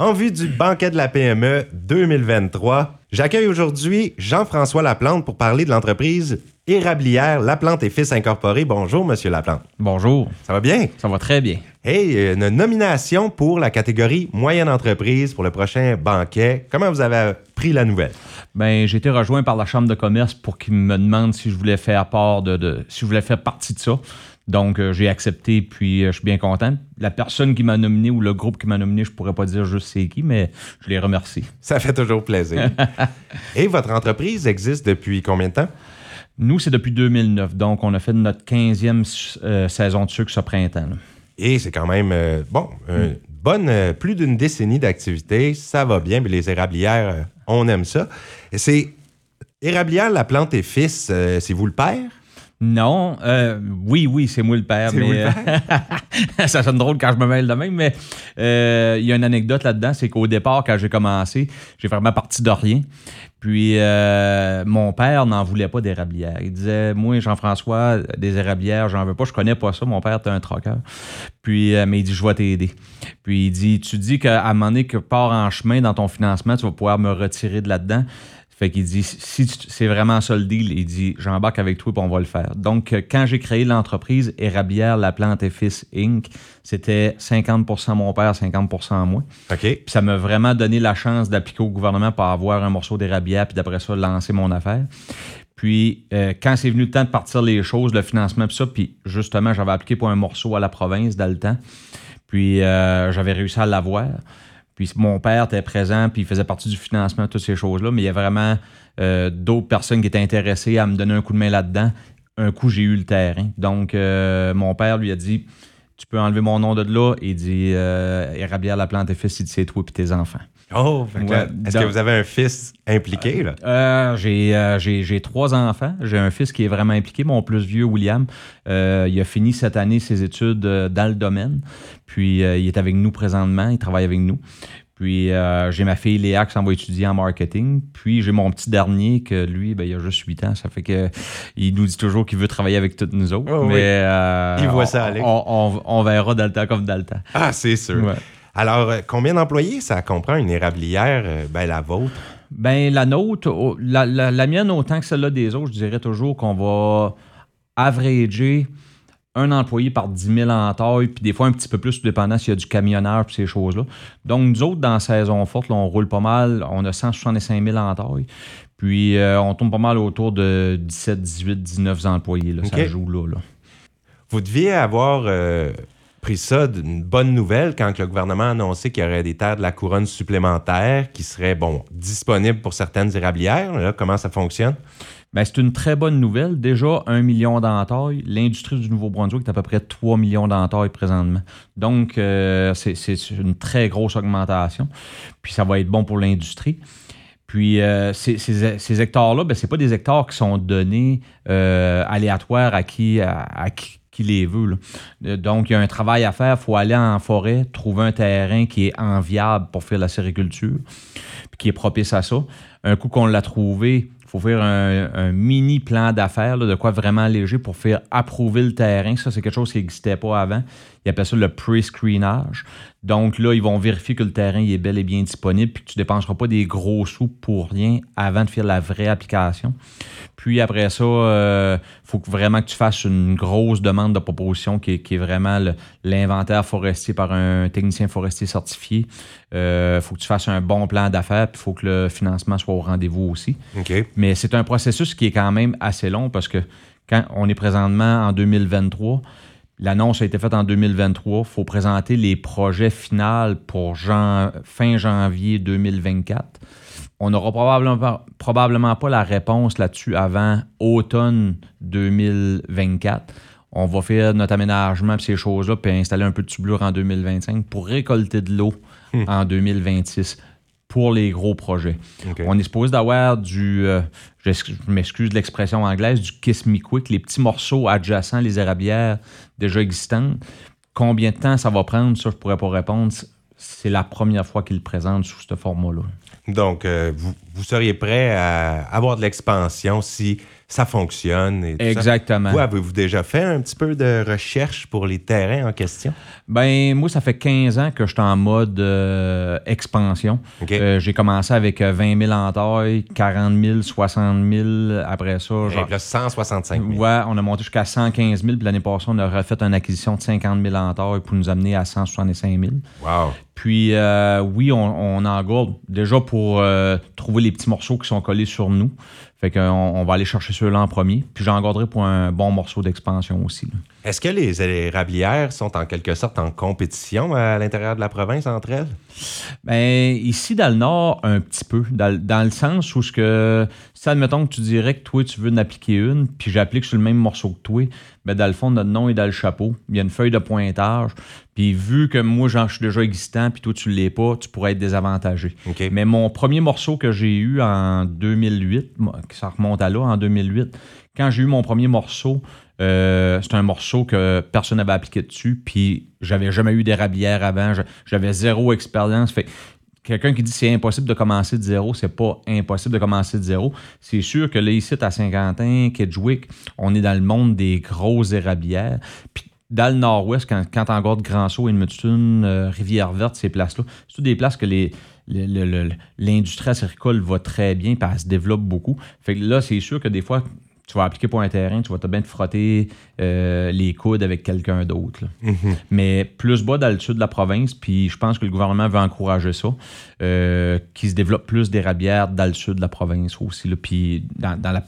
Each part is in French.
En vue du banquet de la PME 2023, j'accueille aujourd'hui Jean-François Laplante pour parler de l'entreprise érablière Laplante et Fils Incorporé. Bonjour, Monsieur Laplante. Bonjour. Ça va bien? Ça va très bien. Hey, une nomination pour la catégorie moyenne entreprise pour le prochain banquet. Comment vous avez pris la nouvelle? Ben, j'ai été rejoint par la Chambre de commerce pour qu'ils me demandent si je voulais faire part de, si je voulais faire partie de ça. Donc, euh, j'ai accepté, puis euh, je suis bien content. La personne qui m'a nominé ou le groupe qui m'a nominé, je pourrais pas dire juste c'est qui, mais je les remercie. Ça fait toujours plaisir. Et votre entreprise existe depuis combien de temps? Nous, c'est depuis 2009. Donc, on a fait notre 15e euh, saison de sucre ce printemps. Et c'est quand même, bon, une bonne, plus d'une décennie d'activité. Ça va bien, mais les érablières, on aime ça. C'est Érablière, la plante et fils, c'est vous le père? Non, euh, oui, oui, c'est moi le père, mais euh, ça sonne drôle quand je me mêle de même, mais euh, il y a une anecdote là-dedans, c'est qu'au départ, quand j'ai commencé, j'ai vraiment parti de rien. Puis mon père n'en voulait pas d'érablières. Il disait, moi, Jean-François, des érablières, j'en veux pas, je connais pas ça. Mon père était un troqueur. Puis, mais il dit, je vais t'aider. Puis il dit, tu dis qu'à un moment donné que part en chemin dans ton financement, tu vas pouvoir me retirer de là-dedans. Fait qu'il dit, si c'est vraiment ça le deal, il dit, j'embarque avec toi et on va le faire. Donc, euh, quand j'ai créé l'entreprise Érablière, La Plante et Fils Inc., c'était 50% mon père, 50% moi. OK. Puis ça m'a vraiment donné la chance d'appliquer au gouvernement pour avoir un morceau d'érablière, puis d'après ça, lancer mon affaire. Puis, euh, quand c'est venu le temps de partir les choses, le financement, puis ça, puis justement, j'avais appliqué pour un morceau à la province dans le temps. Puis, euh, j'avais réussi à l'avoir. Puis mon père était présent, puis il faisait partie du financement, toutes ces choses-là. Mais il y a vraiment euh, d'autres personnes qui étaient intéressées à me donner un coup de main là-dedans. Un coup, j'ai eu le terrain. Donc, euh, mon père lui a dit Tu peux enlever mon nom de là. Et dit euh, la plante et fils, c'est toi et tes enfants. Oh, est-ce que vous avez un fils impliqué? là? Euh, euh, j'ai, trois enfants. J'ai un fils qui est vraiment impliqué, mon plus vieux, William. Euh, il a fini cette année ses études dans le domaine. Puis il est avec nous présentement, il travaille avec nous. Puis j'ai ma fille Léa qui s'en va étudier en marketing. Puis j'ai mon petit dernier que lui, ben, il a juste 8 ans. Ça fait que il nous dit toujours qu'il veut travailler avec toutes nous autres. Oh mais il voit ça aller. On, verra dans le temps comme dans le temps. Ah, c'est sûr. Alors, euh, combien d'employés ça comprend une érablière, euh, ben, la vôtre? Ben, la nôtre, la, mienne autant que celle-là des autres, je dirais toujours qu'on va averager un employé par 10 000 en taille, puis des fois un petit peu plus, dépendant s'il y a du camionneur et ces choses-là. Donc, nous autres, dans la saison forte, on roule pas mal. On a 165 000 en taille. Puis, euh, on tombe pas mal autour de 17, 18, 19 employés. Là, Ça joue là, Vous deviez avoir pris ça d'une bonne nouvelle quand le gouvernement a annoncé qu'il y aurait des terres de la couronne supplémentaires qui seraient bon, disponibles pour certaines érablières. comment ça fonctionne? Bien, c'est une très bonne nouvelle. Déjà, un million d'entailles. L'industrie du Nouveau-Brunswick est à peu près 3 millions d'entailles présentement. Donc, euh, c'est une très grosse augmentation. Puis, ça va être bon pour l'industrie. Puis euh, ces, hectares-là, ben, ce pas des hectares qui sont donnés euh, aléatoires à qui, à qui les veut. Euh, donc, il y a un travail à faire. Il faut aller en forêt, trouver un terrain qui est enviable pour faire la sériculture, qui est propice à ça. Un coup qu'on l'a trouvé, il faut faire un, mini plan d'affaires, de quoi vraiment léger pour faire approuver le terrain. Ça, c'est quelque chose qui n'existait pas avant. Ils appellent ça le pre-screenage. Donc là, ils vont vérifier que le terrain est bel et bien disponible, puis que tu ne dépenseras pas des gros sous pour rien avant de faire la vraie application. Puis après ça, il euh, faut vraiment que tu fasses une grosse demande de proposition qui est, vraiment l'inventaire forestier par un technicien forestier certifié. Il euh, faut que tu fasses un bon plan d'affaires, puis il faut que le financement soit au rendez-vous aussi. Mais c'est un processus qui est quand même assez long parce que quand on est présentement en 2023, L'annonce a été faite en 2023. Il faut présenter les projets finaux pour fin janvier 2024. On n'aura probablement, probablement pas la réponse là-dessus avant automne 2024. On va faire notre aménagement et ces choses-là, puis installer un peu de tublure en 2025 pour récolter de l'eau hmm. en 2026 pour les gros projets. On est supposé d'avoir du, euh, je m'excuse de l'expression anglaise, du kiss me quick, les petits morceaux adjacents, les érablières déjà existantes. Combien de temps ça va prendre, ça, je pourrais pas répondre. C'est la première fois qu'ils le présentent sous ce format-là. Donc, euh, vous, seriez prêt à avoir de l'expansion si ça fonctionne. Et tout ça. Exactement. Vous, avez-vous déjà fait un petit peu de recherche pour les terrains en question? Ben, moi, ça fait 15 ans que je suis en mode euh, expansion. Euh, j'ai commencé avec euh, 20 000 en taille, 40 000, 60 000. Après ça, Et genre, là, 165 000. Ouais, on a monté jusqu'à 115 000. Puis l'année passée, on a refait une acquisition de 50 000 en taille pour nous amener à 165 000. Wow. Puis euh, oui, on, on engorge déjà pour euh, trouver les petits morceaux qui sont collés sur nous. Fait qu'on on va aller chercher ceux-là en premier. Puis j'engorderai pour un bon morceau d'expansion aussi. Est-ce que les érablières sont en quelque sorte en compétition à l'intérieur de la province entre elles? Ben, ici, dans le Nord, un petit peu. Dans, dans le sens où, ce que, si admettons que tu dirais que toi, tu veux en appliquer une, puis j'applique sur le même morceau que toi, ben, dans le fond, notre nom est dans le chapeau. Il y a une feuille de pointage. Puis vu que moi, j'en suis déjà existant, puis toi, tu ne l'es pas, tu pourrais être désavantagé. Mais mon premier morceau que j'ai eu en 2008, moi, ça remonte à là, en 2008, quand j'ai eu mon premier morceau, euh, c'est un morceau que personne n'avait appliqué dessus, puis j'avais jamais eu d'érablière avant, j'avais zéro expérience. Fait que quelqu'un qui dit c'est impossible de commencer de zéro, c'est pas impossible de commencer de zéro. C'est sûr que là, ici, à Saint-Quentin, Kedgewick, on est dans le monde des grosses érablières. Puis dans le nord-ouest, quand, quand on regarde Grand Sault, Edmundston, euh, Rivière-Verte, ces places-là, c'est toutes des places que les, le- le- le- l'industrie acéricole va très bien, puis elle se développe beaucoup. Fait que là, c'est sûr que des fois, tu vas appliquer pour un terrain, tu vas te bien te frotter euh, les coudes avec quelqu'un d'autre. là. Mais plus bas dans le sud de la province, puis je pense que le gouvernement veut encourager ça, euh, qu'il se développe plus d'érablières dans le sud de la province aussi, là, puis dans, dans la,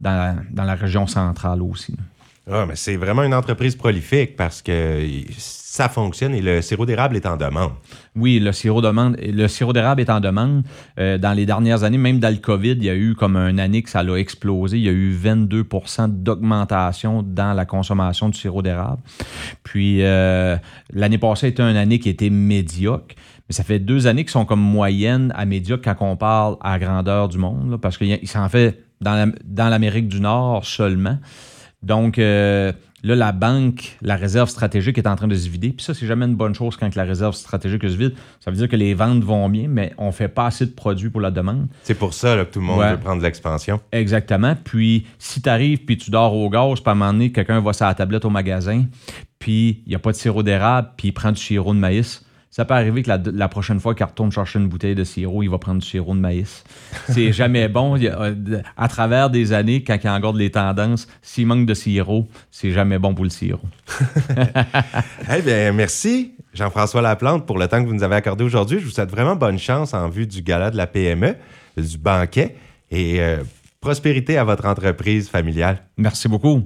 dans, la, dans la région centrale aussi. là. Ah, mais c'est vraiment une entreprise prolifique parce que ça fonctionne et le sirop d'érable est en demande. Oui, le sirop, demande, le sirop d'érable est en demande. Euh, dans les dernières années, même dans le COVID, il y a eu comme une année que ça a explosé. Il y a eu 22% d'augmentation dans la consommation du sirop d'érable. Puis euh, l'année passée était une année qui était médiocre. Mais ça fait deux années qui sont comme moyennes à médiocre quand on parle à la grandeur du monde, parce qu'il s'en fait la- dans l'Amérique du Nord seulement. Donc, euh, là, la banque, la réserve stratégique est en train de se vider. Puis ça, c'est jamais une bonne chose quand la réserve stratégique se vide. Ça veut dire que les ventes vont bien, mais on fait pas assez de produits pour la demande. C'est pour ça là, que tout le monde Ouais. veut prendre de l'expansion. Exactement. Puis, si tu arrives puis tu dors au gaz, puis à un moment donné, quelqu'un va sur la tablette au magasin, puis il n'y a pas de sirop d'érable, puis il prend du sirop de maïs. Ça peut arriver que la, la prochaine fois qu'il retourne chercher une bouteille de sirop, il va prendre du sirop de maïs. C'est jamais bon. Euh, à travers des années, quand il regarde les tendances, s'il manque de sirop, c'est jamais bon pour le sirop. Eh bien, merci, Jean-François Laplante, pour le temps que vous nous avez accordé aujourd'hui. Je vous souhaite vraiment bonne chance en vue du gala de la PME, du banquet, et euh, prospérité à votre entreprise familiale. Merci beaucoup.